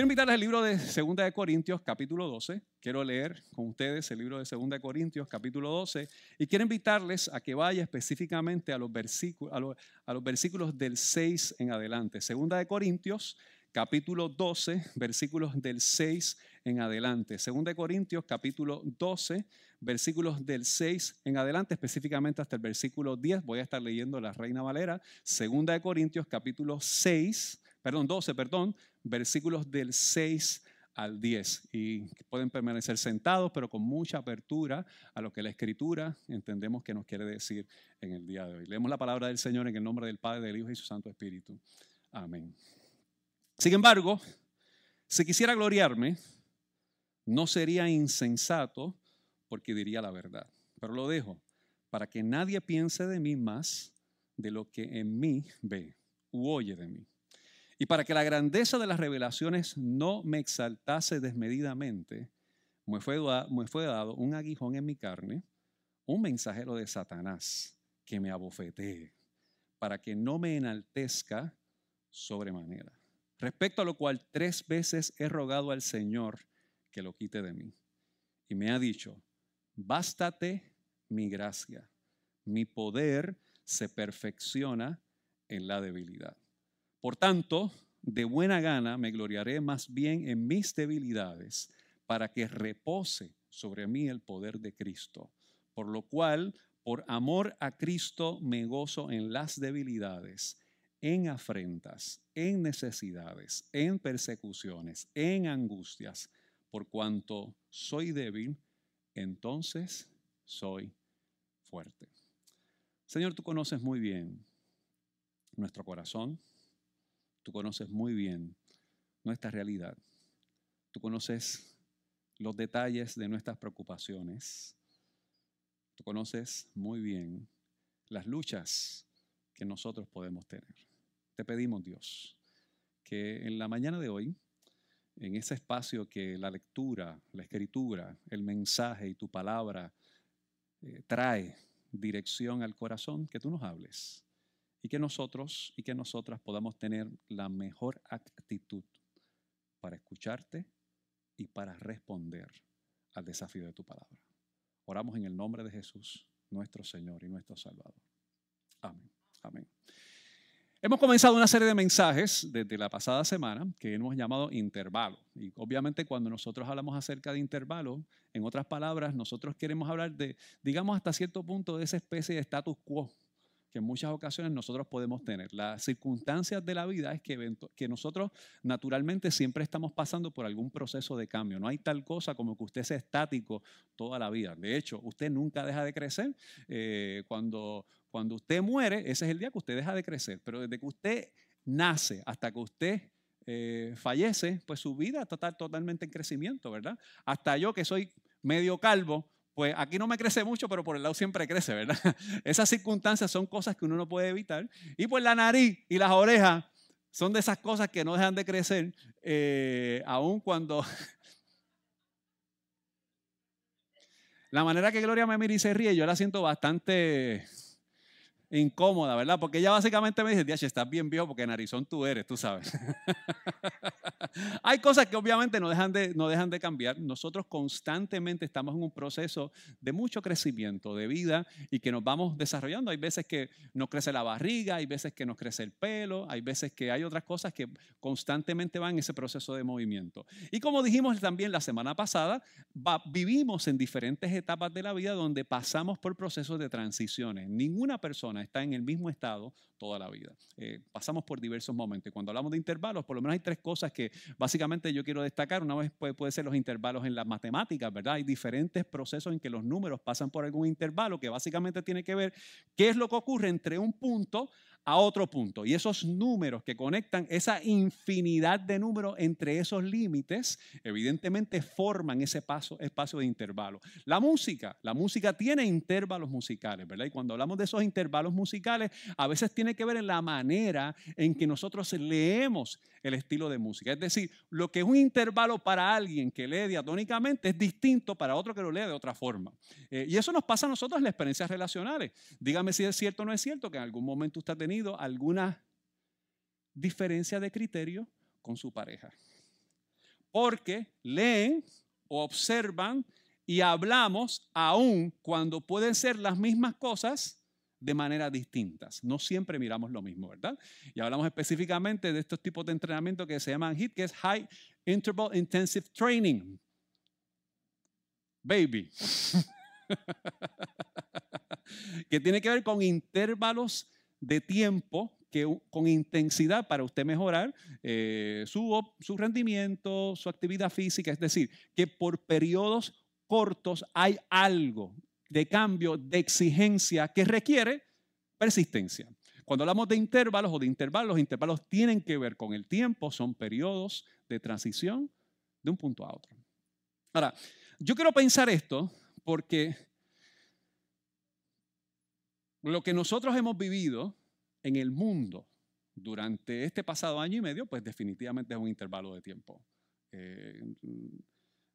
Quiero invitarles al libro de 2 de Corintios, capítulo 12. Quiero leer con ustedes el libro de 2 de Corintios, capítulo 12. Y quiero invitarles a que vaya específicamente a los, versículos, a los, versículos del 6 en adelante. 2 de Corintios, capítulo 12, versículos del 6 en adelante. 2 de Corintios, capítulo 12, versículos del 6 en adelante, específicamente hasta el versículo 10. Voy a estar leyendo la Reina Valera. 2 de Corintios, capítulo 6, perdón, 12, perdón, versículos del 6 al 10 y pueden permanecer sentados, pero con mucha apertura a lo que la Escritura entendemos que nos quiere decir en el día de hoy. Leemos la palabra del Señor en el nombre del Padre, del Hijo y su Santo Espíritu. Amén. Sin embargo, si quisiera gloriarme, no sería insensato porque diría la verdad, pero lo dejo para que nadie piense de mí más de lo que en mí ve u oye de mí. Y para que la grandeza de las revelaciones no me exaltase desmedidamente, me fue, dado un aguijón en mi carne, un mensajero de Satanás que me abofetee, para que no me enaltezca sobremanera. Respecto a lo cual tres veces he rogado al Señor que lo quite de mí. Y me ha dicho, bástate mi gracia, mi poder se perfecciona en la debilidad. Por tanto, de buena gana me gloriaré más bien en mis debilidades, para que repose sobre mí el poder de Cristo. Por lo cual, por amor a Cristo, me gozo en las debilidades, en afrentas, en necesidades, en persecuciones, en angustias, por cuanto soy débil, entonces soy fuerte. Señor, tú conoces muy bien nuestro corazón, Tú conoces muy bien nuestra realidad. Tú conoces los detalles de nuestras preocupaciones. Tú conoces muy bien las luchas que nosotros podemos tener. Te pedimos, Dios, que en la mañana de hoy, en ese espacio que la lectura, la escritura, el mensaje y tu palabra eh, trae dirección al corazón, que tú nos hables y que nosotros y que nosotras podamos tener la mejor actitud para escucharte y para responder al desafío de tu palabra. Oramos en el nombre de Jesús, nuestro Señor y nuestro Salvador. Amén. Amén. Hemos comenzado una serie de mensajes desde la pasada semana que hemos llamado intervalo. Y obviamente cuando nosotros hablamos acerca de intervalo, en otras palabras, nosotros queremos hablar de, digamos, hasta cierto punto de esa especie de status quo que en muchas ocasiones nosotros podemos tener. Las circunstancias de la vida es que, nosotros naturalmente siempre estamos pasando por algún proceso de cambio. No hay tal cosa como que usted sea estático toda la vida. De hecho, usted nunca deja de crecer. Eh, cuando, cuando usted muere, ese es el día que usted deja de crecer. Pero desde que usted nace hasta que usted eh, fallece, pues su vida está totalmente en crecimiento, ¿verdad? Hasta yo que soy medio calvo, pues aquí no me crece mucho, pero por el lado siempre crece, ¿verdad? Esas circunstancias son cosas que uno no puede evitar. Y pues la nariz y las orejas son de esas cosas que no dejan de crecer, eh, aun cuando... la manera que Gloria me mira y se ríe, yo la siento bastante incómoda, ¿verdad? Porque ella básicamente me dice, Diache, estás bien viejo porque narizón tú eres, tú sabes. Hay cosas que obviamente no dejan, de, no dejan de cambiar. Nosotros constantemente estamos en un proceso de mucho crecimiento de vida y que nos vamos desarrollando. Hay veces que nos crece la barriga, hay veces que nos crece el pelo, hay veces que hay otras cosas que constantemente van en ese proceso de movimiento. Y como dijimos también la semana pasada, vivimos en diferentes etapas de la vida donde pasamos por procesos de transiciones. Ninguna persona está en el mismo estado toda la vida. Eh, pasamos por diversos momentos. Cuando hablamos de intervalos, por lo menos hay tres cosas que básicamente yo quiero destacar. Una vez puede, puede ser los intervalos en las matemáticas, ¿verdad? Hay diferentes procesos en que los números pasan por algún intervalo que básicamente tiene que ver qué es lo que ocurre entre un punto a otro punto. Y esos números que conectan, esa infinidad de números entre esos límites, evidentemente forman ese paso, espacio de intervalo. La música, la música tiene intervalos musicales, ¿verdad? Y cuando hablamos de esos intervalos musicales, a veces tiene que ver en la manera en que nosotros leemos el estilo de música. Es decir, lo que es un intervalo para alguien que lee diatónicamente es distinto para otro que lo lee de otra forma. Eh, y eso nos pasa a nosotros en las experiencias relacionales. Dígame si es cierto o no es cierto que en algún momento usted ha tenido alguna diferencia de criterio con su pareja. Porque leen o observan y hablamos aún cuando pueden ser las mismas cosas de maneras distintas. No siempre miramos lo mismo, ¿verdad? Y hablamos específicamente de estos tipos de entrenamiento que se llaman HIT, que es High Interval Intensive Training. Baby. que tiene que ver con intervalos de tiempo que, con intensidad para usted mejorar eh, su, su rendimiento, su actividad física. Es decir, que por periodos cortos hay algo de cambio, de exigencia que requiere persistencia. Cuando hablamos de intervalos o de intervalos, los intervalos tienen que ver con el tiempo, son periodos de transición de un punto a otro. Ahora, yo quiero pensar esto porque lo que nosotros hemos vivido en el mundo durante este pasado año y medio, pues definitivamente es un intervalo de tiempo. Eh,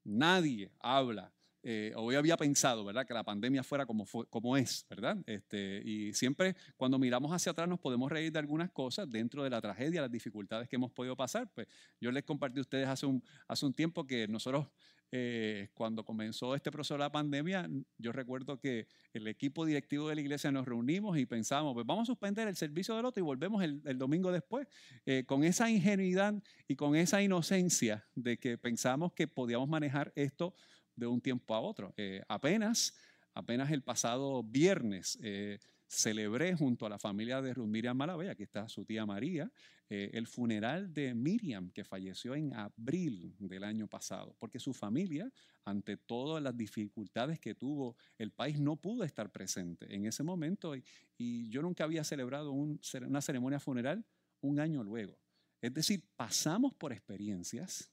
nadie habla eh, hoy había pensado, ¿verdad? Que la pandemia fuera como, como es, ¿verdad? Este, y siempre cuando miramos hacia atrás nos podemos reír de algunas cosas dentro de la tragedia, las dificultades que hemos podido pasar. Pues yo les compartí a ustedes hace un, hace un tiempo que nosotros, eh, cuando comenzó este proceso de la pandemia, yo recuerdo que el equipo directivo de la iglesia nos reunimos y pensamos, pues vamos a suspender el servicio del otro y volvemos el, el domingo después, eh, con esa ingenuidad y con esa inocencia de que pensamos que podíamos manejar esto de un tiempo a otro. Eh, apenas, apenas el pasado viernes eh, celebré junto a la familia de Ruth Miriam Malavey, aquí está su tía María, eh, el funeral de Miriam, que falleció en abril del año pasado, porque su familia, ante todas las dificultades que tuvo el país, no pudo estar presente en ese momento y, yo nunca había celebrado un, una ceremonia funeral un año luego. Es decir, pasamos por experiencias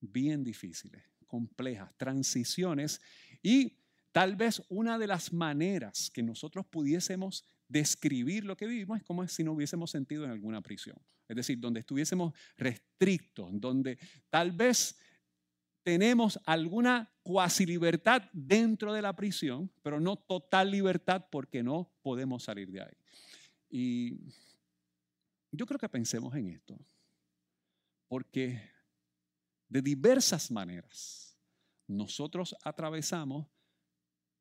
bien difíciles complejas, transiciones y tal vez una de las maneras que nosotros pudiésemos describir lo que vivimos es como si no hubiésemos sentido en alguna prisión. Es decir, donde estuviésemos restrictos, donde tal vez tenemos alguna cuasi libertad dentro de la prisión, pero no total libertad porque no podemos salir de ahí. Y yo creo que pensemos en esto, porque de diversas maneras, nosotros atravesamos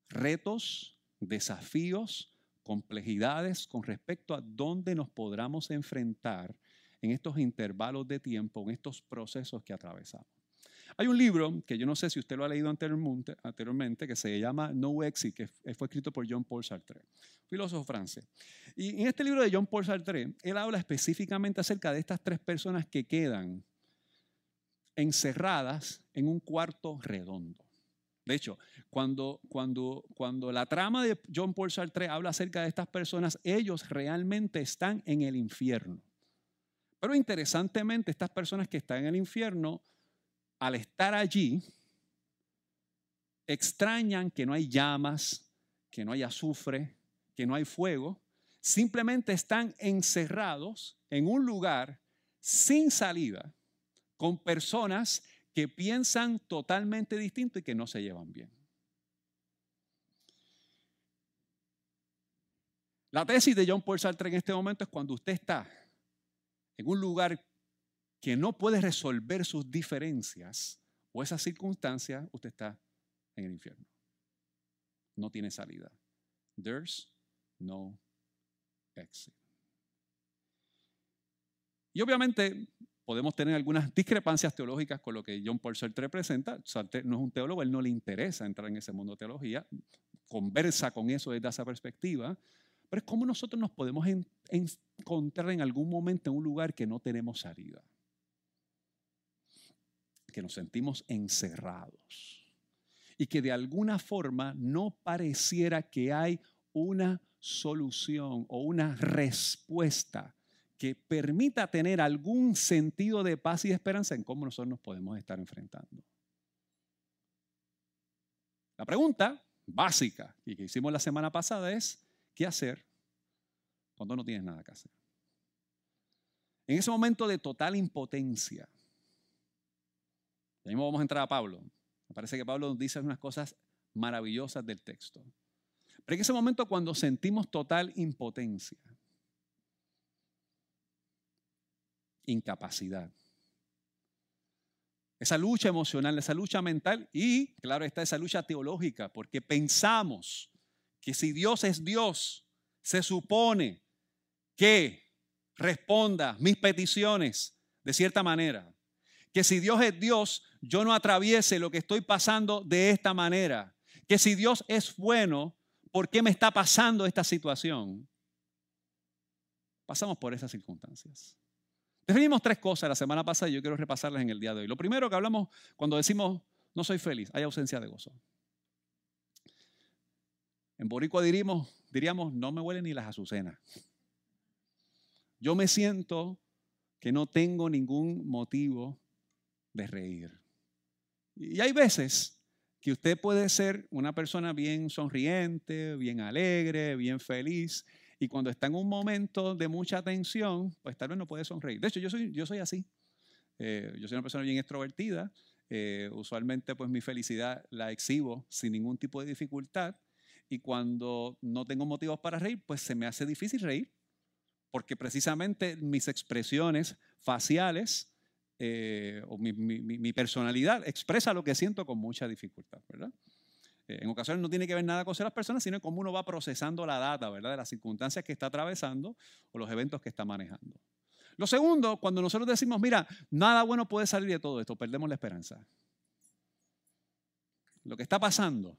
retos, desafíos, complejidades con respecto a dónde nos podamos enfrentar en estos intervalos de tiempo, en estos procesos que atravesamos. Hay un libro que yo no sé si usted lo ha leído anteriormente, que se llama No Exit, que fue escrito por John Paul Sartre, filósofo francés. Y en este libro de John Paul Sartre, él habla específicamente acerca de estas tres personas que quedan encerradas en un cuarto redondo. De hecho, cuando, cuando, cuando la trama de John Paul Sartre habla acerca de estas personas, ellos realmente están en el infierno. Pero interesantemente, estas personas que están en el infierno, al estar allí, extrañan que no hay llamas, que no hay azufre, que no hay fuego. Simplemente están encerrados en un lugar sin salida con personas que piensan totalmente distinto y que no se llevan bien. La tesis de John Paul Sartre en este momento es cuando usted está en un lugar que no puede resolver sus diferencias o esas circunstancias, usted está en el infierno. No tiene salida. There's no exit. Y obviamente podemos tener algunas discrepancias teológicas con lo que John Paul Sartre presenta. Sartre no es un teólogo, él no le interesa entrar en ese mundo de teología, conversa con eso desde esa perspectiva, pero es como nosotros nos podemos encontrar en algún momento en un lugar que no tenemos salida, que nos sentimos encerrados y que de alguna forma no pareciera que hay una solución o una respuesta que permita tener algún sentido de paz y de esperanza en cómo nosotros nos podemos estar enfrentando. La pregunta básica y que hicimos la semana pasada es, ¿qué hacer cuando no tienes nada que hacer? En ese momento de total impotencia, ya mismo vamos a entrar a Pablo. Me parece que Pablo dice unas cosas maravillosas del texto. Pero en ese momento cuando sentimos total impotencia, incapacidad, esa lucha emocional, esa lucha mental y, claro, está esa lucha teológica, porque pensamos que si Dios es Dios, se supone que responda mis peticiones de cierta manera. Que si Dios es Dios, yo no atraviese lo que estoy pasando de esta manera. Que si Dios es bueno, ¿por qué me está pasando esta situación? Pasamos por esas circunstancias. Definimos tres cosas la semana pasada y yo quiero repasarlas en el día de hoy. Lo primero que hablamos cuando decimos no soy feliz, hay ausencia de gozo. En Boricua diríamos, diríamos no me huelen ni las azucenas. Yo me siento que no tengo ningún motivo de reír. Y hay veces que usted puede ser una persona bien sonriente, bien alegre, bien feliz, y cuando está en un momento de mucha tensión, pues tal vez no puede sonreír. De hecho, yo soy, yo soy así. Eh, yo soy una persona bien extrovertida. Eh, usualmente, pues mi felicidad la exhibo sin ningún tipo de dificultad. Y cuando no tengo motivos para reír, pues se me hace difícil reír. Porque precisamente mis expresiones faciales eh, o mi, mi, mi personalidad expresa lo que siento con mucha dificultad, ¿verdad? Eh, en ocasiones no tiene que ver nada con ser las personas, sino cómo uno va procesando la data, ¿verdad? De las circunstancias que está atravesando o los eventos que está manejando. Lo segundo, cuando nosotros decimos, mira, nada bueno puede salir de todo esto, perdemos la esperanza. Lo que está pasando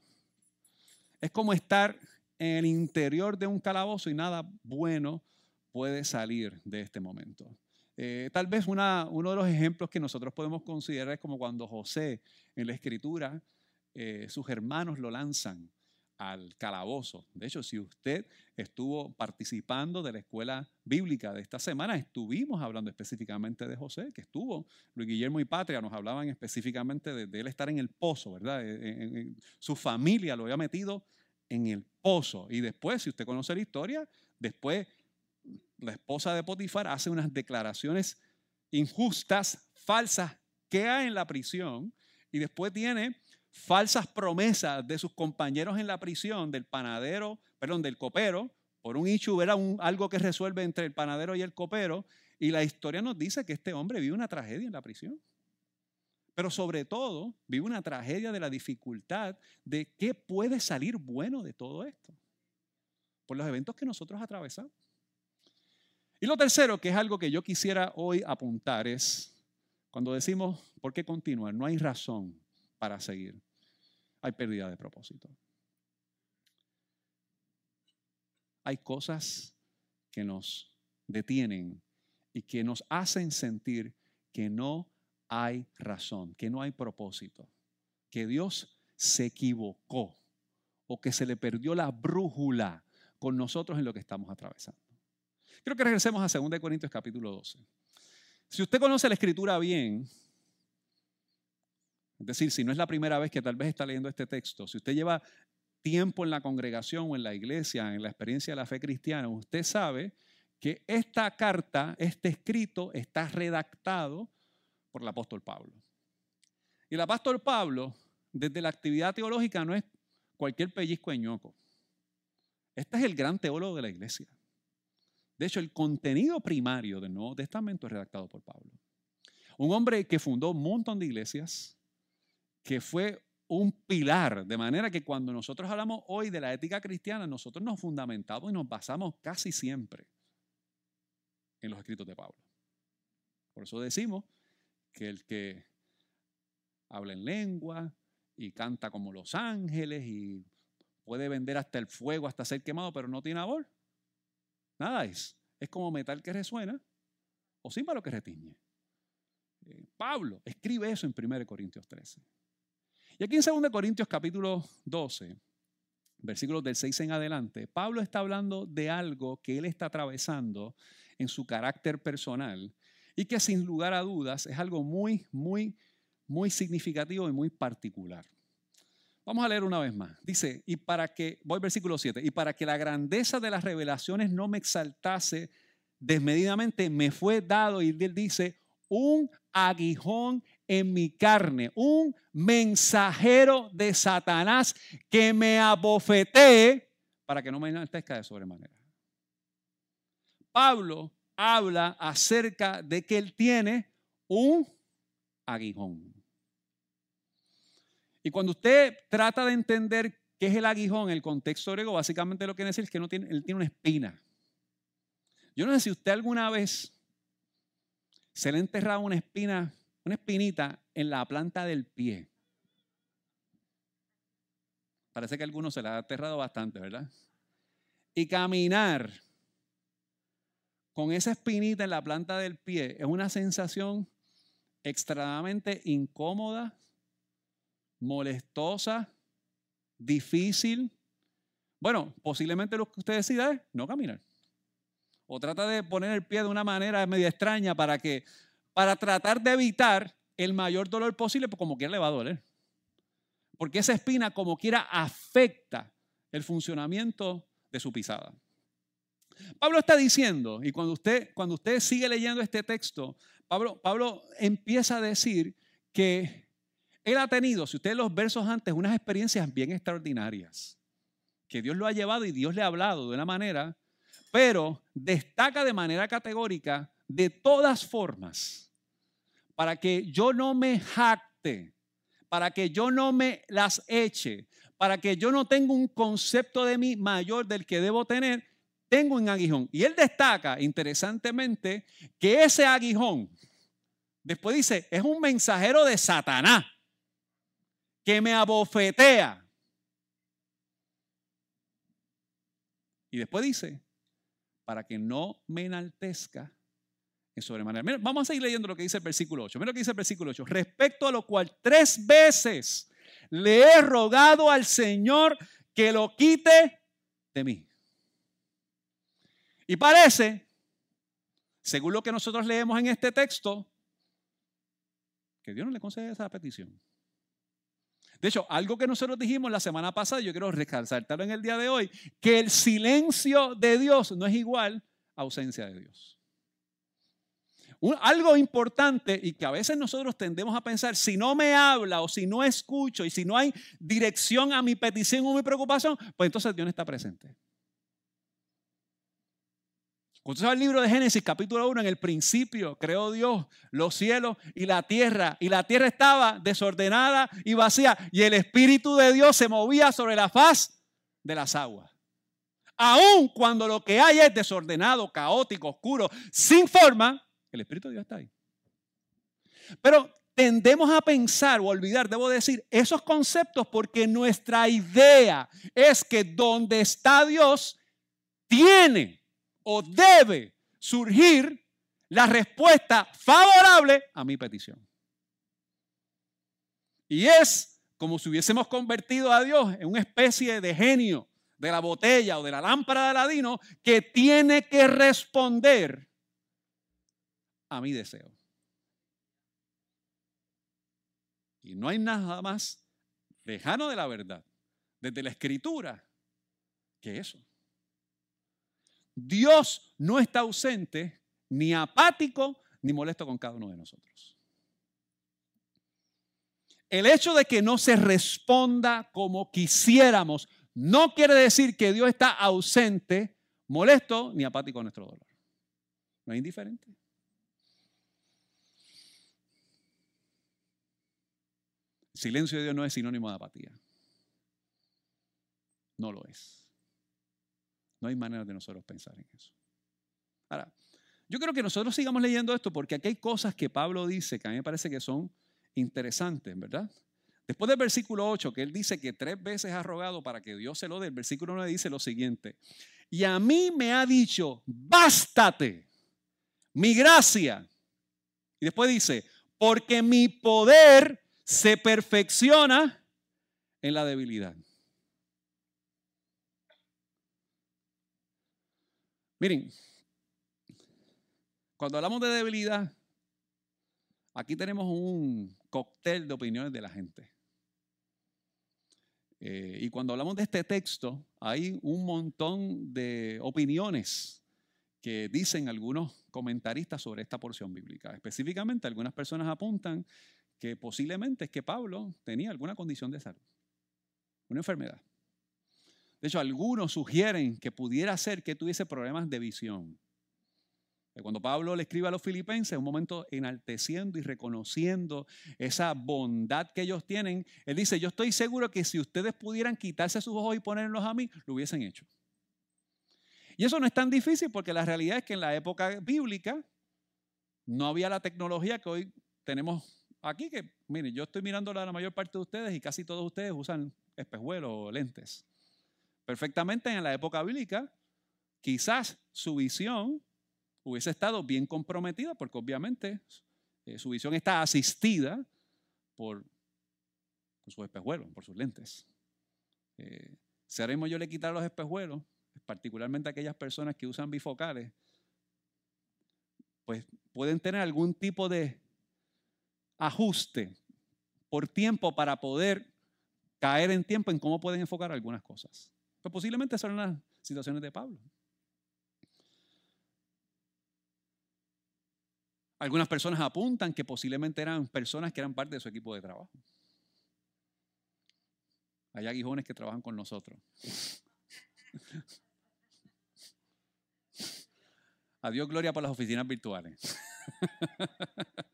es como estar en el interior de un calabozo y nada bueno puede salir de este momento. Eh, tal vez una, uno de los ejemplos que nosotros podemos considerar es como cuando José en la escritura eh, sus hermanos lo lanzan al calabozo. De hecho, si usted estuvo participando de la escuela bíblica de esta semana, estuvimos hablando específicamente de José, que estuvo, Luis Guillermo y Patria nos hablaban específicamente de, él estar en el pozo, ¿verdad? su familia lo había metido en el pozo. Y después, si usted conoce la historia, después la esposa de Potifar hace unas declaraciones injustas, falsas, queda en la prisión y después tiene falsas promesas de sus compañeros en la prisión, del panadero, perdón, del copero, por un issue, era algo que resuelve entre el panadero y el copero, y la historia nos dice que este hombre vive una tragedia en la prisión. Pero sobre todo, vive una tragedia de la dificultad de qué puede salir bueno de todo esto, por los eventos que nosotros atravesamos. Y lo tercero, que es algo que yo quisiera hoy apuntar, es cuando decimos, ¿por qué continuar? No hay razón para seguir. Hay pérdida de propósito. Hay cosas que nos detienen y que nos hacen sentir que no hay razón, que no hay propósito, que Dios se equivocó o que se le perdió la brújula con nosotros en lo que estamos atravesando. Creo que regresemos a 2 Corintios capítulo 12. Si usted conoce la escritura bien, es decir, si no es la primera vez que tal vez está leyendo este texto, si usted lleva tiempo en la congregación o en la iglesia, en la experiencia de la fe cristiana, usted sabe que esta carta, este escrito, está redactado por el apóstol Pablo. Y el apóstol Pablo, desde la actividad teológica, no es cualquier pellizco de ñoco. Este es el gran teólogo de la iglesia. De hecho, el contenido primario del Nuevo Testamento es redactado por Pablo. Un hombre que fundó un montón de iglesias, que fue un pilar, de manera que cuando nosotros hablamos hoy de la ética cristiana, nosotros nos fundamentamos y nos basamos casi siempre en los escritos de Pablo. Por eso decimos que el que habla en lengua y canta como los ángeles y puede vender hasta el fuego, hasta ser quemado, pero no tiene amor, nada es. Es como metal que resuena o símbolo que retiñe. Eh, Pablo escribe eso en 1 Corintios 13. Y aquí en 2 Corintios capítulo 12, versículos del 6 en adelante, Pablo está hablando de algo que él está atravesando en su carácter personal y que sin lugar a dudas es algo muy, muy, muy significativo y muy particular. Vamos a leer una vez más. Dice, y para que, voy al versículo 7, y para que la grandeza de las revelaciones no me exaltase desmedidamente, me fue dado, y él dice, un aguijón en mi carne, un mensajero de Satanás que me abofetee para que no me enaltezca de sobremanera. Pablo habla acerca de que él tiene un aguijón. Y cuando usted trata de entender qué es el aguijón, el contexto griego, básicamente lo que quiere decir es que no tiene, él tiene una espina. Yo no sé si usted alguna vez se le ha enterrado una espina, una espinita en la planta del pie. Parece que a algunos se la ha aterrado bastante, ¿verdad? Y caminar con esa espinita en la planta del pie es una sensación extremadamente incómoda, molestosa, difícil. Bueno, posiblemente lo que usted decida es no caminar. O trata de poner el pie de una manera medio extraña para que, para tratar de evitar el mayor dolor posible, pues como quiera le va a doler. Porque esa espina como quiera afecta el funcionamiento de su pisada. Pablo está diciendo, y cuando usted, cuando usted sigue leyendo este texto, Pablo, Pablo empieza a decir que él ha tenido, si usted los versos antes, unas experiencias bien extraordinarias, que Dios lo ha llevado y Dios le ha hablado de una manera, pero destaca de manera categórica, de todas formas, para que yo no me jacte, para que yo no me las eche, para que yo no tenga un concepto de mí mayor del que debo tener, tengo un aguijón. Y él destaca, interesantemente, que ese aguijón, después dice, es un mensajero de Satanás que me abofetea. Y después dice, para que no me enaltezca sobremanera. vamos a seguir leyendo lo que dice el versículo 8. Mira lo que dice el versículo 8. Respecto a lo cual tres veces le he rogado al Señor que lo quite de mí. Y parece, según lo que nosotros leemos en este texto, que Dios no le concede esa petición. De hecho, algo que nosotros dijimos la semana pasada, yo quiero resaltarlo en el día de hoy, que el silencio de Dios no es igual a ausencia de Dios. Algo importante y que a veces nosotros tendemos a pensar, si no me habla o si no escucho y si no hay dirección a mi petición o mi preocupación, pues entonces Dios no está presente. Cuando se el libro de Génesis, capítulo 1, en el principio creó Dios los cielos y la tierra. Y la tierra estaba desordenada y vacía. Y el Espíritu de Dios se movía sobre la faz de las aguas. Aun cuando lo que hay es desordenado, caótico, oscuro, sin forma, el Espíritu de Dios está ahí. Pero tendemos a pensar o olvidar, debo decir, esos conceptos porque nuestra idea es que donde está Dios, tiene o debe surgir la respuesta favorable a mi petición. Y es como si hubiésemos convertido a Dios en una especie de genio de la botella o de la lámpara de Aladino que tiene que responder a mi deseo. Y no hay nada más lejano de la verdad, desde la escritura, que eso. Dios no está ausente, ni apático, ni molesto con cada uno de nosotros. El hecho de que no se responda como quisiéramos no quiere decir que Dios está ausente, molesto, ni apático con nuestro dolor. No es indiferente. Silencio de Dios no es sinónimo de apatía. No lo es. No hay manera de nosotros pensar en eso. Ahora, yo creo que nosotros sigamos leyendo esto porque aquí hay cosas que Pablo dice que a mí me parece que son interesantes, ¿verdad? Después del versículo 8, que él dice que tres veces ha rogado para que Dios se lo dé, el versículo 9 dice lo siguiente, y a mí me ha dicho, bástate mi gracia. Y después dice, porque mi poder se perfecciona en la debilidad. Miren, cuando hablamos de debilidad, aquí tenemos un cóctel de opiniones de la gente. Eh, y cuando hablamos de este texto, hay un montón de opiniones que dicen algunos comentaristas sobre esta porción bíblica. Específicamente, algunas personas apuntan que posiblemente es que Pablo tenía alguna condición de salud, una enfermedad. De hecho, algunos sugieren que pudiera ser que tuviese problemas de visión. Cuando Pablo le escribe a los filipenses, un momento enalteciendo y reconociendo esa bondad que ellos tienen, él dice, yo estoy seguro que si ustedes pudieran quitarse sus ojos y ponerlos a mí, lo hubiesen hecho. Y eso no es tan difícil porque la realidad es que en la época bíblica no había la tecnología que hoy tenemos aquí, que miren, yo estoy mirando a la mayor parte de ustedes y casi todos ustedes usan espejuelos o lentes. Perfectamente en la época bíblica, quizás su visión hubiese estado bien comprometida porque obviamente eh, su visión está asistida por, sus espejuelos, por sus lentes. Eh, si ahora yo le quitar los espejuelos, particularmente aquellas personas que usan bifocales, pues pueden tener algún tipo de ajuste por tiempo para poder caer en tiempo en cómo pueden enfocar algunas cosas. Pues posiblemente son las situaciones de Pablo. Algunas personas apuntan que posiblemente eran personas que eran parte de su equipo de trabajo. Hay aguijones que trabajan con nosotros. Adiós, gloria por las oficinas virtuales.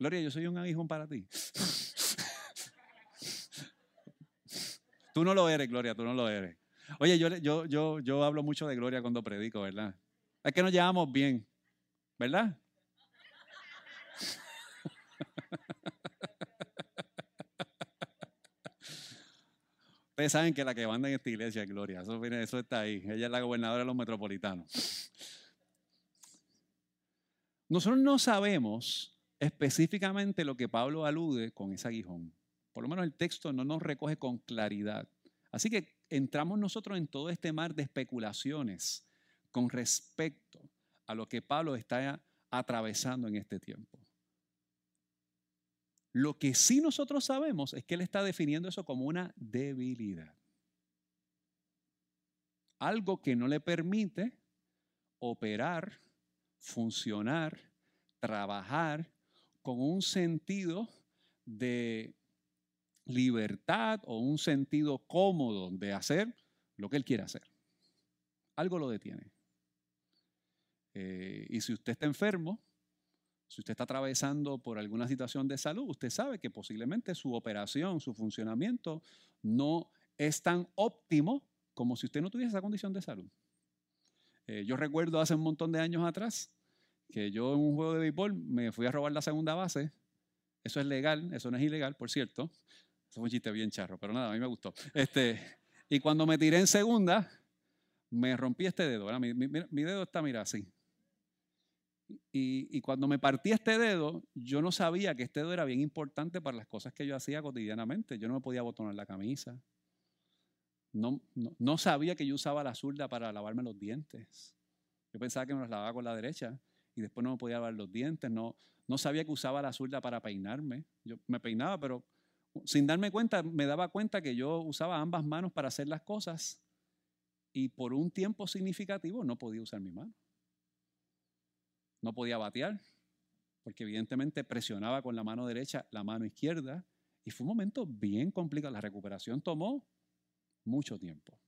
Gloria, yo soy un aguijón para ti. Tú no lo eres, Gloria, tú no lo eres. Oye, yo, yo, yo, yo hablo mucho de Gloria cuando predico, ¿verdad? Es que nos llevamos bien, ¿verdad? Ustedes saben que la que manda en esta iglesia es Gloria. Eso, eso está ahí. Ella es la gobernadora de los metropolitanos. Nosotros no sabemos específicamente lo que Pablo alude con ese aguijón. Por lo menos el texto no nos recoge con claridad. Así que entramos nosotros en todo este mar de especulaciones con respecto a lo que Pablo está atravesando en este tiempo. Lo que sí nosotros sabemos es que él está definiendo eso como una debilidad. Algo que no le permite operar, funcionar, trabajar con un sentido de libertad o un sentido cómodo de hacer lo que él quiere hacer. Algo lo detiene. Eh, y si usted está enfermo, si usted está atravesando por alguna situación de salud, usted sabe que posiblemente su operación, su funcionamiento no es tan óptimo como si usted no tuviese esa condición de salud. Eh, yo recuerdo hace un montón de años atrás que yo en un juego de béisbol me fui a robar la segunda base. Eso es legal, eso no es ilegal, por cierto. Eso fue un chiste bien charro, pero nada, a mí me gustó. Este, y cuando me tiré en segunda, me rompí este dedo. Mi, mi, dedo está, mira, así. Y, y, cuando me partí este dedo, yo no sabía que este dedo era bien importante para las cosas que yo hacía cotidianamente. Yo no me podía botonar la camisa. No, no, no sabía que yo usaba la zurda para lavarme los dientes. Yo pensaba que me los lavaba con la derecha y después no me podía lavar los dientes, no, no sabía que usaba la zurda para peinarme. Yo me peinaba, pero sin darme cuenta, me daba cuenta que yo usaba ambas manos para hacer las cosas y por un tiempo significativo no podía usar mi mano. No podía batear, porque evidentemente presionaba con la mano derecha la mano izquierda y fue un momento bien complicado. La recuperación tomó mucho tiempo.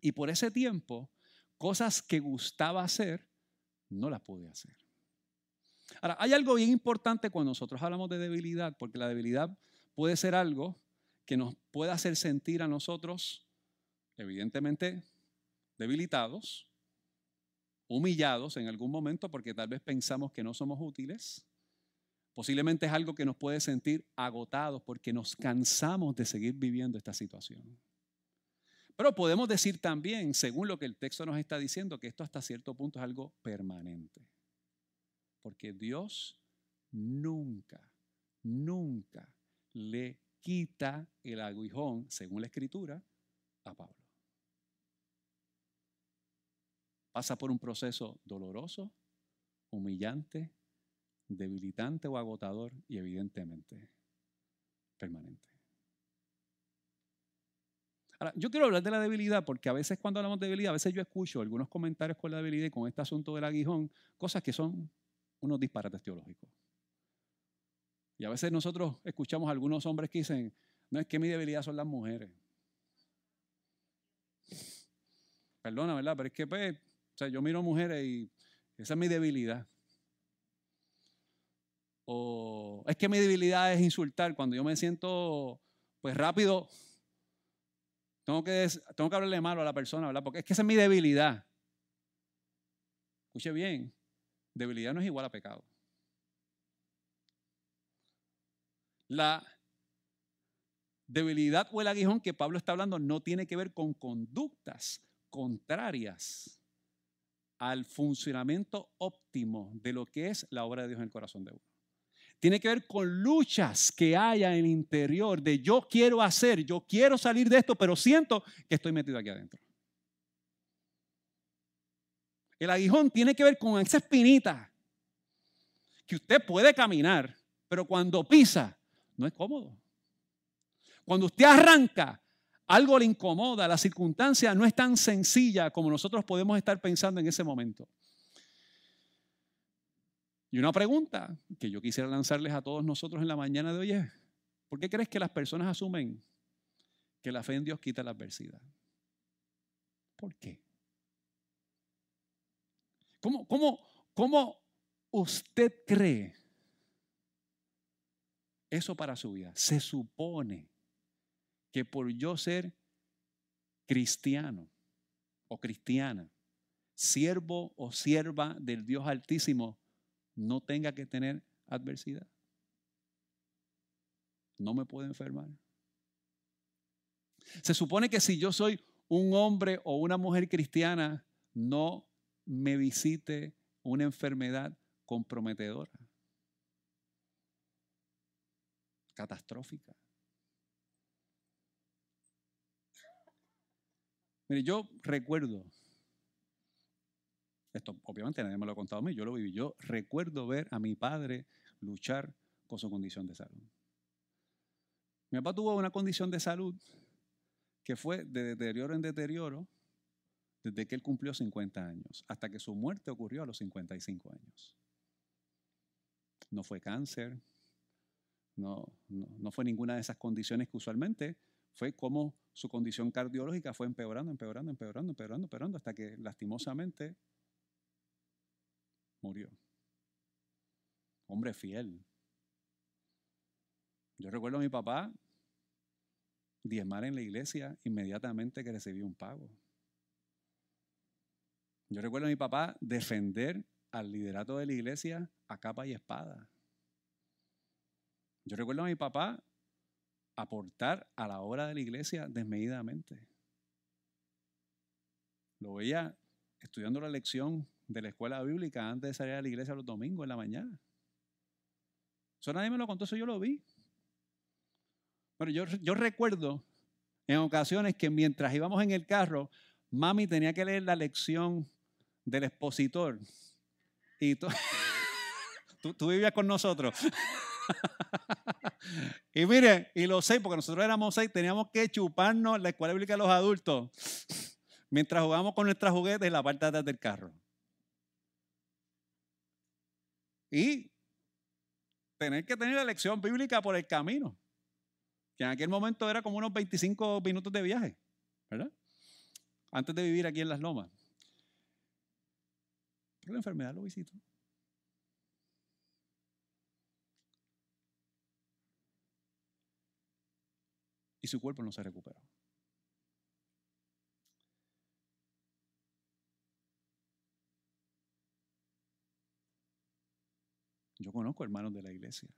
Y por ese tiempo, cosas que gustaba hacer, no la pude hacer. Ahora, hay algo bien importante cuando nosotros hablamos de debilidad, porque la debilidad puede ser algo que nos pueda hacer sentir a nosotros, evidentemente, debilitados, humillados en algún momento porque tal vez pensamos que no somos útiles. Posiblemente es algo que nos puede sentir agotados porque nos cansamos de seguir viviendo esta situación. Pero podemos decir también, según lo que el texto nos está diciendo, que esto hasta cierto punto es algo permanente. Porque Dios nunca, nunca le quita el aguijón, según la escritura, a Pablo. pasa por un proceso doloroso, humillante, debilitante o agotador y evidentemente permanente. Ahora, yo quiero hablar de la debilidad porque a veces cuando hablamos de debilidad, a veces yo escucho algunos comentarios con la debilidad y con este asunto del aguijón, cosas que son unos disparates teológicos. Y a veces nosotros escuchamos a algunos hombres que dicen, no es que mi debilidad son las mujeres. Perdona, ¿verdad? Pero es que pues, o sea, yo miro mujeres y esa es mi debilidad. O es que mi debilidad es insultar. Cuando yo me siento pues rápido, tengo que, tengo que hablarle malo a la persona, ¿verdad? Porque es que esa es mi debilidad. Escuche bien, debilidad no es igual a pecado. La debilidad o el aguijón que Pablo está hablando no tiene que ver con conductas contrarias al funcionamiento óptimo de lo que es la obra de Dios en el corazón de uno. Tiene que ver con luchas que haya en el interior de yo quiero hacer, yo quiero salir de esto, pero siento que estoy metido aquí adentro. El aguijón tiene que ver con esa espinita que usted puede caminar, pero cuando pisa no es cómodo. Cuando usted arranca, algo le incomoda, la circunstancia no es tan sencilla como nosotros podemos estar pensando en ese momento. Y una pregunta que yo quisiera lanzarles a todos nosotros en la mañana de hoy es, ¿por qué crees que las personas asumen que la fe en Dios quita la adversidad? ¿Por qué? ¿Cómo, cómo, cómo usted cree eso para su vida? Se supone que por yo ser cristiano o cristiana, siervo o sierva del Dios Altísimo, no tenga que tener adversidad. No me puedo enfermar. Se supone que si yo soy un hombre o una mujer cristiana, no me visite una enfermedad comprometedora, catastrófica. Mire, yo recuerdo, esto obviamente nadie me lo ha contado a mí, yo lo viví, yo recuerdo ver a mi padre luchar con su condición de salud. Mi papá tuvo una condición de salud que fue de deterioro en deterioro desde que él cumplió 50 años, hasta que su muerte ocurrió a los 55 años. No fue cáncer, no, no, no fue ninguna de esas condiciones que usualmente fue como su condición cardiológica fue empeorando, empeorando, empeorando, empeorando, empeorando, hasta que lastimosamente murió. Hombre fiel. Yo recuerdo a mi papá diezmar en la iglesia inmediatamente que recibió un pago. Yo recuerdo a mi papá defender al liderato de la iglesia a capa y espada. Yo recuerdo a mi papá aportar a la obra de la iglesia desmedidamente. Lo veía estudiando la lección de la escuela bíblica antes de salir a la iglesia los domingos en la mañana. Eso nadie me lo contó, eso yo lo vi. Bueno, yo, recuerdo en ocasiones que mientras íbamos en el carro, mami tenía que leer la lección del expositor. Y tú vivías con nosotros. y mire, y los seis, porque nosotros éramos seis, teníamos que chuparnos la escuela bíblica de los adultos mientras jugábamos con nuestras juguetes en la parte de atrás del carro. Y tener que tener la lección bíblica por el camino, que en aquel momento era como unos 25 minutos de viaje, ¿verdad? Antes de vivir aquí en las lomas. Pero la enfermedad lo visitó. y su cuerpo no se recuperó. Yo conozco hermanos de la iglesia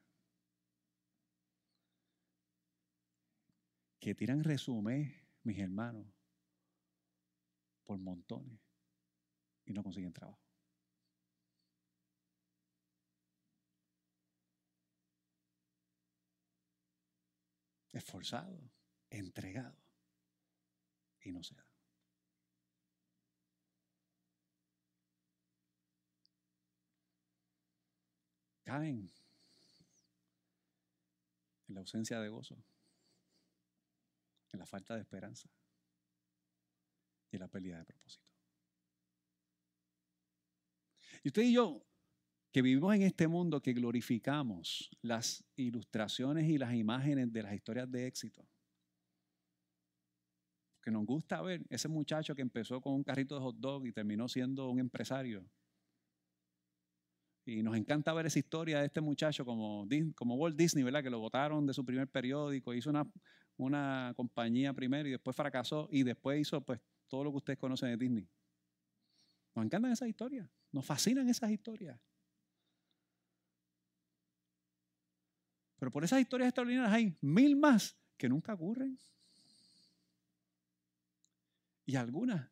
que tiran resumen, mis hermanos, por montones y no consiguen trabajo. Esforzado entregado y no se da. En la ausencia de gozo, en la falta de esperanza y en la pérdida de propósito. Y usted y yo, que vivimos en este mundo, que glorificamos las ilustraciones y las imágenes de las historias de éxito, que nos gusta ver ese muchacho que empezó con un carrito de hot dog y terminó siendo un empresario. Y nos encanta ver esa historia de este muchacho como, como Walt Disney, ¿verdad? Que lo votaron de su primer periódico, hizo una, una compañía primero y después fracasó y después hizo pues todo lo que ustedes conocen de Disney. Nos encantan esas historias, nos fascinan esas historias. Pero por esas historias extraordinarias hay mil más que nunca ocurren. Y algunas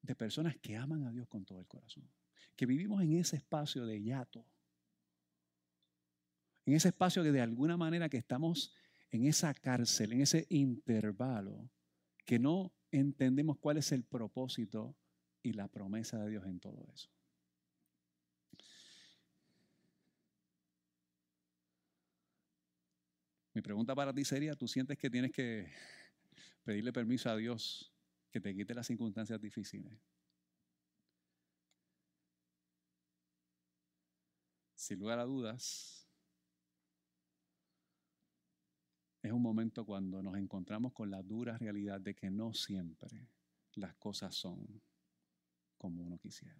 de personas que aman a Dios con todo el corazón. Que vivimos en ese espacio de yato. En ese espacio que de alguna manera que estamos en esa cárcel, en ese intervalo, que no entendemos cuál es el propósito y la promesa de Dios en todo eso. Mi pregunta para ti sería, ¿tú sientes que tienes que pedirle permiso a Dios que te quite las circunstancias difíciles? Sin lugar a dudas, es un momento cuando nos encontramos con la dura realidad de que no siempre las cosas son como uno quisiera.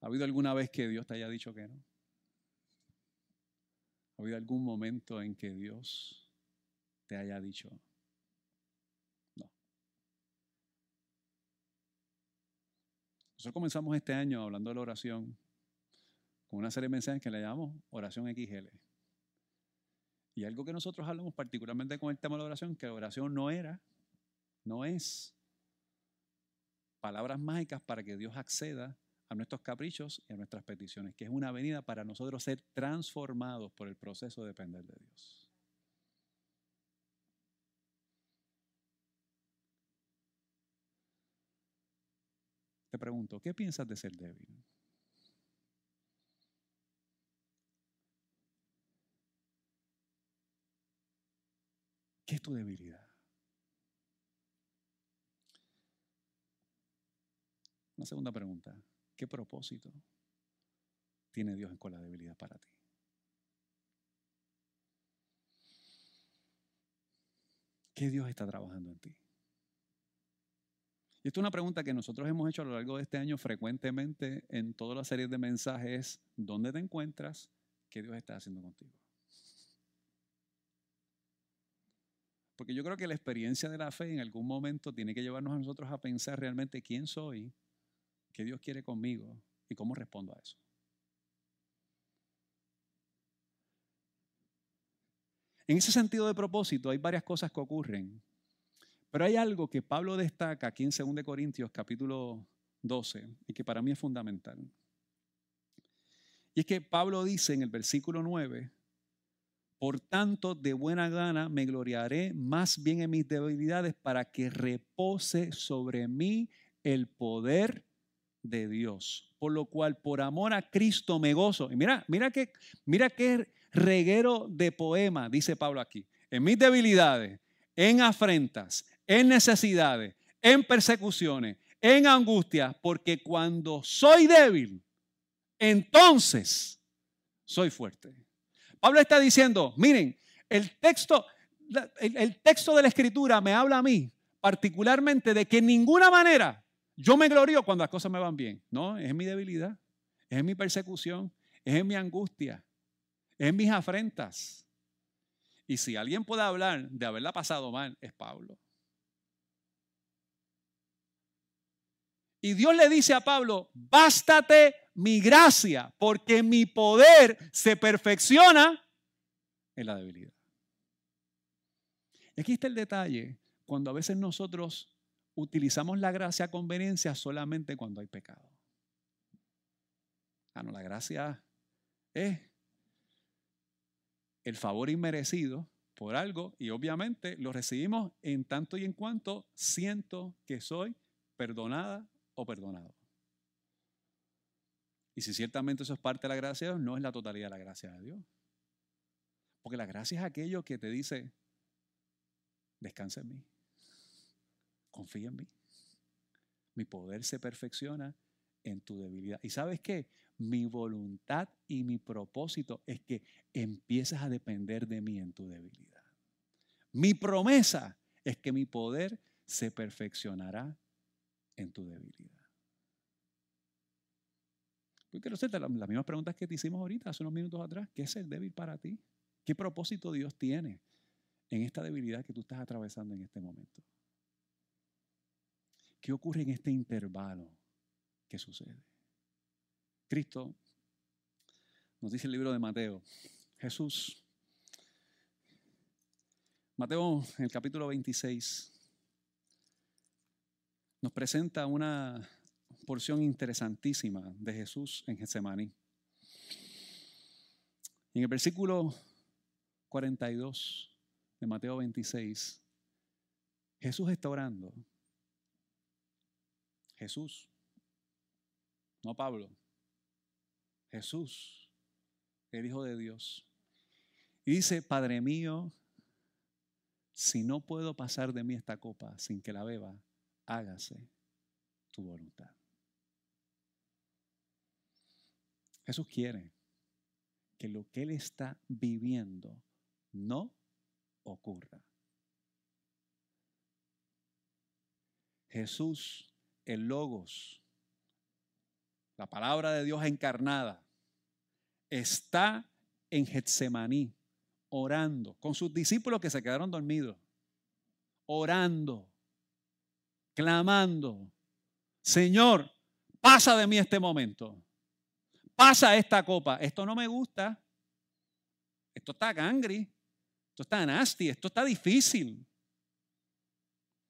¿Ha habido alguna vez que Dios te haya dicho que no? ¿Ha habido algún momento en que Dios te haya dicho Nosotros comenzamos este año hablando de la oración con una serie de mensajes que le llamamos oración XL. Y algo que nosotros hablamos particularmente con el tema de la oración, que la oración no era, no es palabras mágicas para que Dios acceda a nuestros caprichos y a nuestras peticiones, que es una venida para nosotros ser transformados por el proceso de depender de Dios. Pregunto, ¿qué piensas de ser débil? ¿Qué es tu debilidad? Una segunda pregunta. ¿Qué propósito tiene Dios con la debilidad para ti? ¿Qué Dios está trabajando en ti? Y esta es una pregunta que nosotros hemos hecho a lo largo de este año frecuentemente en todas las series de mensajes. ¿Dónde te encuentras? ¿Qué Dios está haciendo contigo? Porque yo creo que la experiencia de la fe en algún momento tiene que llevarnos a nosotros a pensar realmente quién soy qué Dios quiere conmigo y cómo respondo a eso. En ese sentido de propósito hay varias cosas que ocurren, pero hay algo que Pablo destaca aquí en 2 Corintios capítulo 12 y que para mí es fundamental. Y es que Pablo dice en el versículo 9, por tanto, de buena gana me gloriaré más bien en mis debilidades para que repose sobre mí el poder de Dios. Por lo cual, por amor a Cristo me gozo. Y mira, mira qué, mira qué reguero de poema dice Pablo aquí. En mis debilidades, en afrentas, en necesidades, en persecuciones, en angustias, porque cuando soy débil, entonces soy fuerte. Pablo está diciendo, miren, el texto, el, texto de la escritura me habla a mí particularmente de que en ninguna manera yo me glorio cuando las cosas me van bien. No, es mi debilidad, es mi persecución, es en mi angustia, es mis afrentas. Y si alguien puede hablar de haberla pasado mal, es Pablo. Y Dios le dice a Pablo, bástate mi gracia, porque mi poder se perfecciona en la debilidad. Aquí está el detalle, cuando a veces nosotros utilizamos la gracia a conveniencia solamente cuando hay pecado. Ah, no, la gracia es el favor inmerecido por algo y obviamente lo recibimos en tanto y en cuanto siento que soy perdonada o perdonado. Y si ciertamente eso es parte de la gracia de Dios, no es la totalidad de la gracia de Dios. Porque la gracia es aquello que te dice, descansa en mí, confía en mí. Mi poder se perfecciona en tu debilidad. ¿Y sabes qué? Mi voluntad y mi propósito es que empieces a depender de mí en tu debilidad. Mi promesa es que mi poder se perfeccionará en tu debilidad. Yo quiero hacerte las mismas preguntas que te hicimos ahorita, hace unos minutos atrás. ¿Qué es el débil para ti? ¿Qué propósito Dios tiene en esta debilidad que tú estás atravesando en este momento? ¿Qué ocurre en este intervalo que sucede? Cristo nos dice el libro de Mateo. Jesús, Mateo el capítulo 26, nos presenta una porción interesantísima de Jesús en Getsemaní. En el versículo 42 de Mateo 26, Jesús está orando. Jesús, no Pablo. Jesús, el Hijo de Dios. Y dice, Padre mío, si no puedo pasar de mí esta copa sin que la beba, hágase tu voluntad. Jesús quiere que lo que Él está viviendo no ocurra. Jesús, el Logos, la palabra de Dios encarnada, está en Getsemaní orando con sus discípulos que se quedaron dormidos, orando, clamando, Señor, pasa de mí este momento pasa esta copa. Esto no me gusta. Esto está gangri. Esto está nasty. Esto está difícil.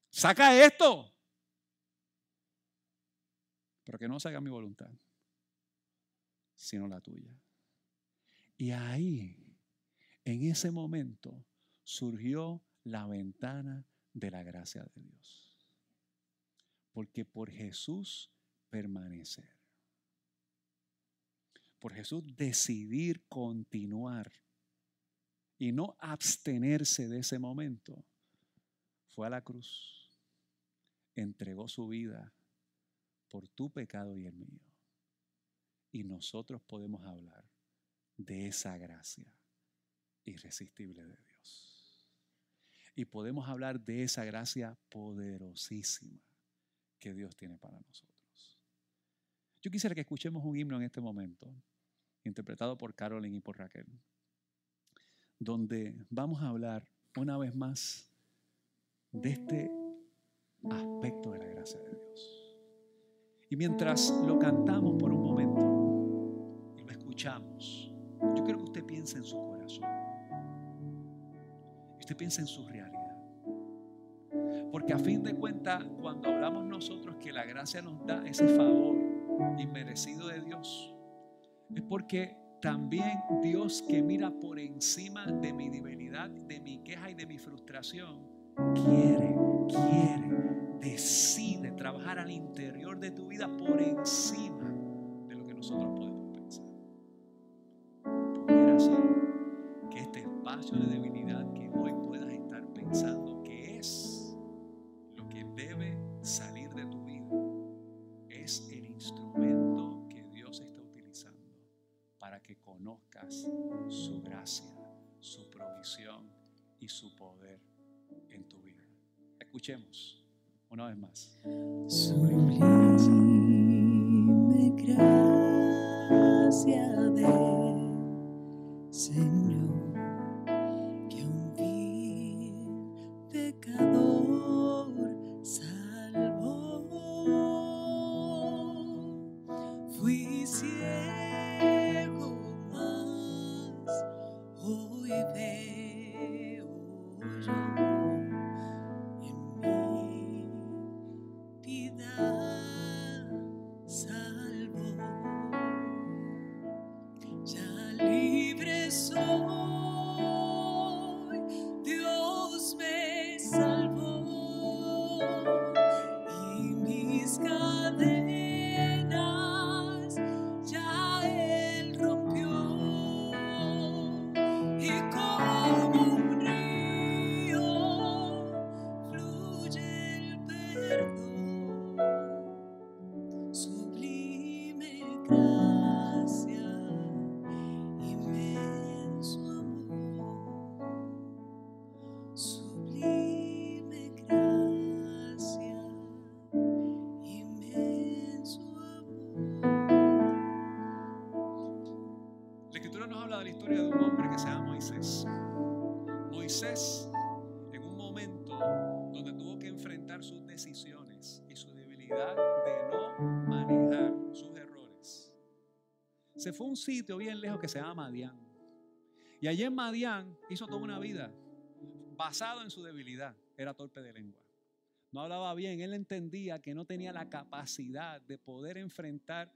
Saca esto. Pero que no se haga mi voluntad, sino la tuya. Y ahí, en ese momento, surgió la ventana de la gracia de Dios. Porque por Jesús permanecer por Jesús decidir continuar y no abstenerse de ese momento, fue a la cruz, entregó su vida por tu pecado y el mío. Y nosotros podemos hablar de esa gracia irresistible de Dios. Y podemos hablar de esa gracia poderosísima que Dios tiene para nosotros. Yo quisiera que escuchemos un himno en este momento interpretado por Carolyn y por Raquel, donde vamos a hablar una vez más de este aspecto de la gracia de Dios. Y mientras lo cantamos por un momento y lo escuchamos, yo quiero que usted piense en su corazón. Usted piense en su realidad. Porque a fin de cuentas, cuando hablamos nosotros que la gracia nos da ese favor inmerecido de Dios, es porque también Dios que mira por encima de mi debilidad, de mi queja y de mi frustración, quiere, quiere, decide trabajar al interior de tu vida por encima de lo que nosotros podemos pensar. Pudiera ser que este espacio de debilidad que hoy puedas estar pensando su gracia, su provisión y su poder en tu vida. Escuchemos una vez más. Sublime gracia de Señor. Se fue a un sitio bien lejos que se llama Madián. Y allí en Madián hizo toda una vida basado en su debilidad. Era torpe de lengua. No hablaba bien. Él entendía que no tenía la capacidad de poder enfrentar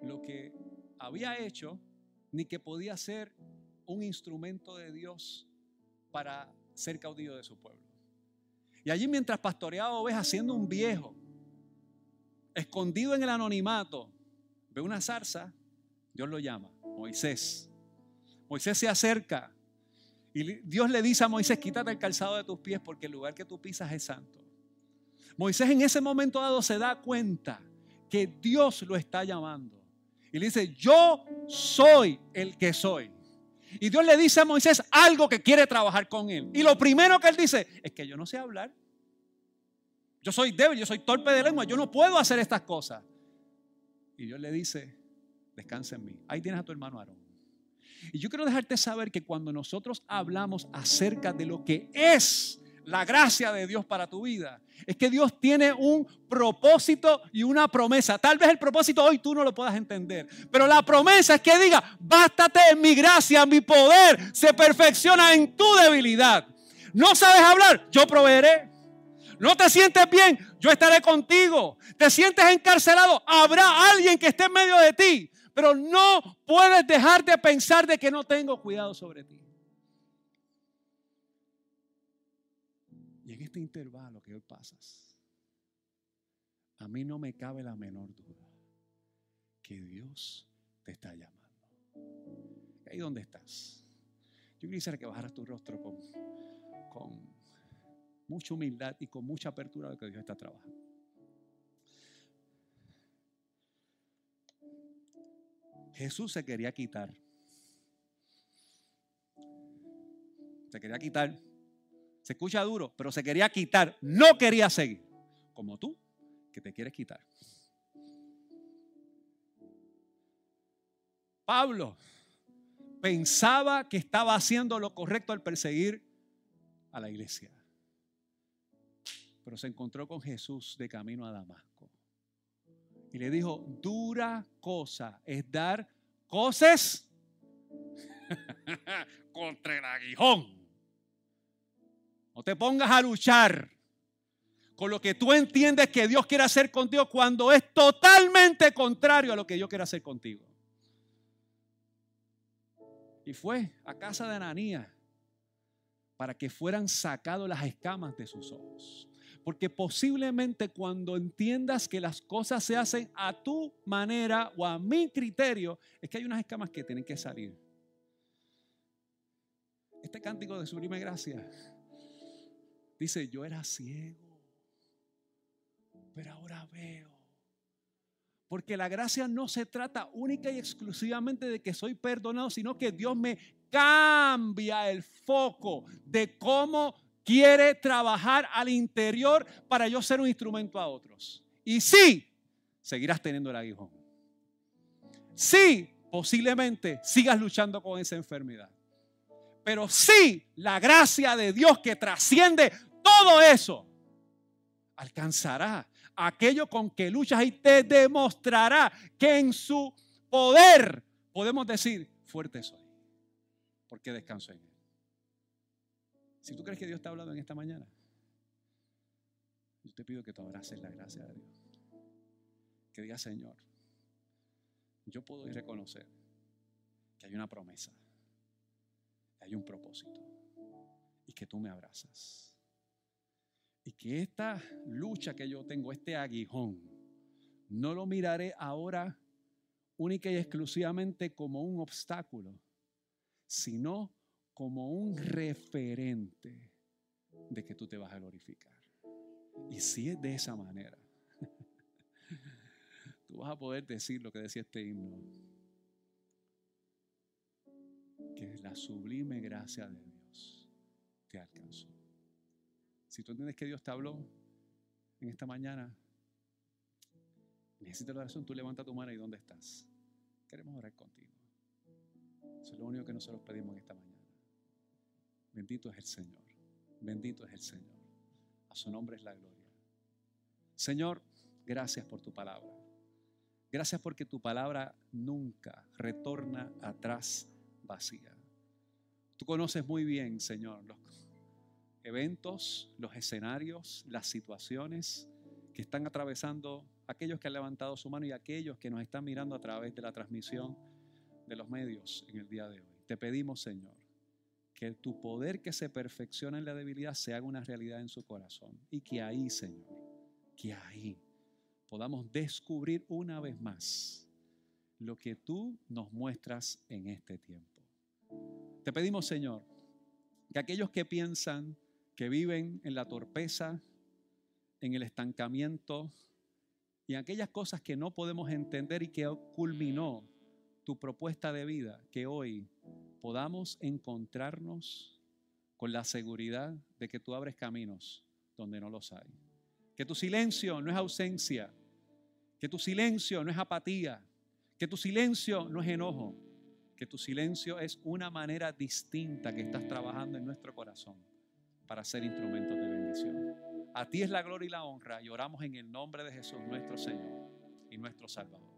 lo que había hecho, ni que podía ser un instrumento de Dios para ser caudillo de su pueblo. Y allí mientras pastoreaba ovejas siendo un viejo, escondido en el anonimato, ve una zarza, Dios lo llama, Moisés. Moisés se acerca y Dios le dice a Moisés, quítate el calzado de tus pies porque el lugar que tú pisas es santo. Moisés en ese momento dado se da cuenta que Dios lo está llamando. Y le dice, yo soy el que soy. Y Dios le dice a Moisés algo que quiere trabajar con él. Y lo primero que él dice es que yo no sé hablar. Yo soy débil, yo soy torpe de lengua, yo no puedo hacer estas cosas. Y Dios le dice, descansa en mí. Ahí tienes a tu hermano Aarón. Y yo quiero dejarte saber que cuando nosotros hablamos acerca de lo que es la gracia de Dios para tu vida, es que Dios tiene un propósito y una promesa. Tal vez el propósito hoy tú no lo puedas entender, pero la promesa es que diga, bástate en mi gracia, mi poder se perfecciona en tu debilidad. No sabes hablar, yo proveeré. No te sientes bien, yo estaré contigo. Te sientes encarcelado, habrá alguien que esté en medio de ti. Pero no puedes dejar de pensar de que no tengo cuidado sobre ti. Y en este intervalo que hoy pasas, a mí no me cabe la menor duda que Dios te está llamando. Ahí donde estás. Yo quisiera que bajaras tu rostro con, con mucha humildad y con mucha apertura de que Dios está trabajando. Jesús se quería quitar. Se quería quitar se escucha duro, pero se quería quitar. No quería seguir. Como tú, que te quieres quitar. Pablo pensaba que estaba haciendo lo correcto al perseguir a la iglesia. Pero se encontró con Jesús de camino a Damasco. Le dijo, dura cosa es dar cosas contra el aguijón. No te pongas a luchar con lo que tú entiendes que Dios quiere hacer contigo cuando es totalmente contrario a lo que yo quiero hacer contigo. Y fue a casa de Ananías para que fueran sacados las escamas de sus ojos. Porque posiblemente cuando entiendas que las cosas se hacen a tu manera o a mi criterio, es que hay unas escamas que tienen que salir. Este cántico de sublime gracia Dice, yo era ciego, pero ahora veo. Porque la gracia no se trata única y exclusivamente de que soy perdonado, sino que Dios me cambia el foco de cómo quiere trabajar al interior para yo ser un instrumento a otros. Y sí, seguirás teniendo el aguijón. Sí, posiblemente sigas luchando con esa enfermedad. Pero sí, la gracia de Dios que trasciende todo eso alcanzará aquello con que luchas y te demostrará que en su poder podemos decir, fuerte soy, porque descanso en él. Si tú crees que Dios está hablando en esta mañana, yo te pido que tú abraces la gracia de Dios. Que diga, Señor, yo puedo ir reconocer que hay una promesa, que hay un propósito y que tú me abrazas. Y que esta lucha que yo tengo, este aguijón, no lo miraré ahora única y exclusivamente como un obstáculo, sino como un referente de que tú te vas a glorificar. Y si es de esa manera, tú vas a poder decir lo que decía este himno, que la sublime gracia de Dios te alcanzó. Si tú entiendes que Dios te habló en esta mañana, necesitas la oración, tú levanta tu mano y ¿dónde estás? Queremos orar contigo. Eso es lo único que nosotros pedimos en esta mañana. Bendito es el Señor. Bendito es el Señor. A su nombre es la gloria. Señor, gracias por tu palabra. Gracias porque tu palabra nunca retorna atrás vacía. Tú conoces muy bien, Señor, los eventos, los escenarios, las situaciones que están atravesando aquellos que han levantado su mano y aquellos que nos están mirando a través de la transmisión de los medios en el día de hoy. Te pedimos, Señor, que tu poder que se perfecciona en la debilidad se haga una realidad en su corazón y que ahí, Señor, que ahí podamos descubrir una vez más lo que tú nos muestras en este tiempo. Te pedimos, Señor, que aquellos que piensan que viven en la torpeza, en el estancamiento y en aquellas cosas que no podemos entender y que culminó tu propuesta de vida, que hoy podamos encontrarnos con la seguridad de que tú abres caminos donde no los hay. Que tu silencio no es ausencia, que tu silencio no es apatía, que tu silencio no es enojo, que tu silencio es una manera distinta que estás trabajando en nuestro corazón para ser instrumentos de bendición. A ti es la gloria y la honra y oramos en el nombre de Jesús, nuestro Señor y nuestro Salvador.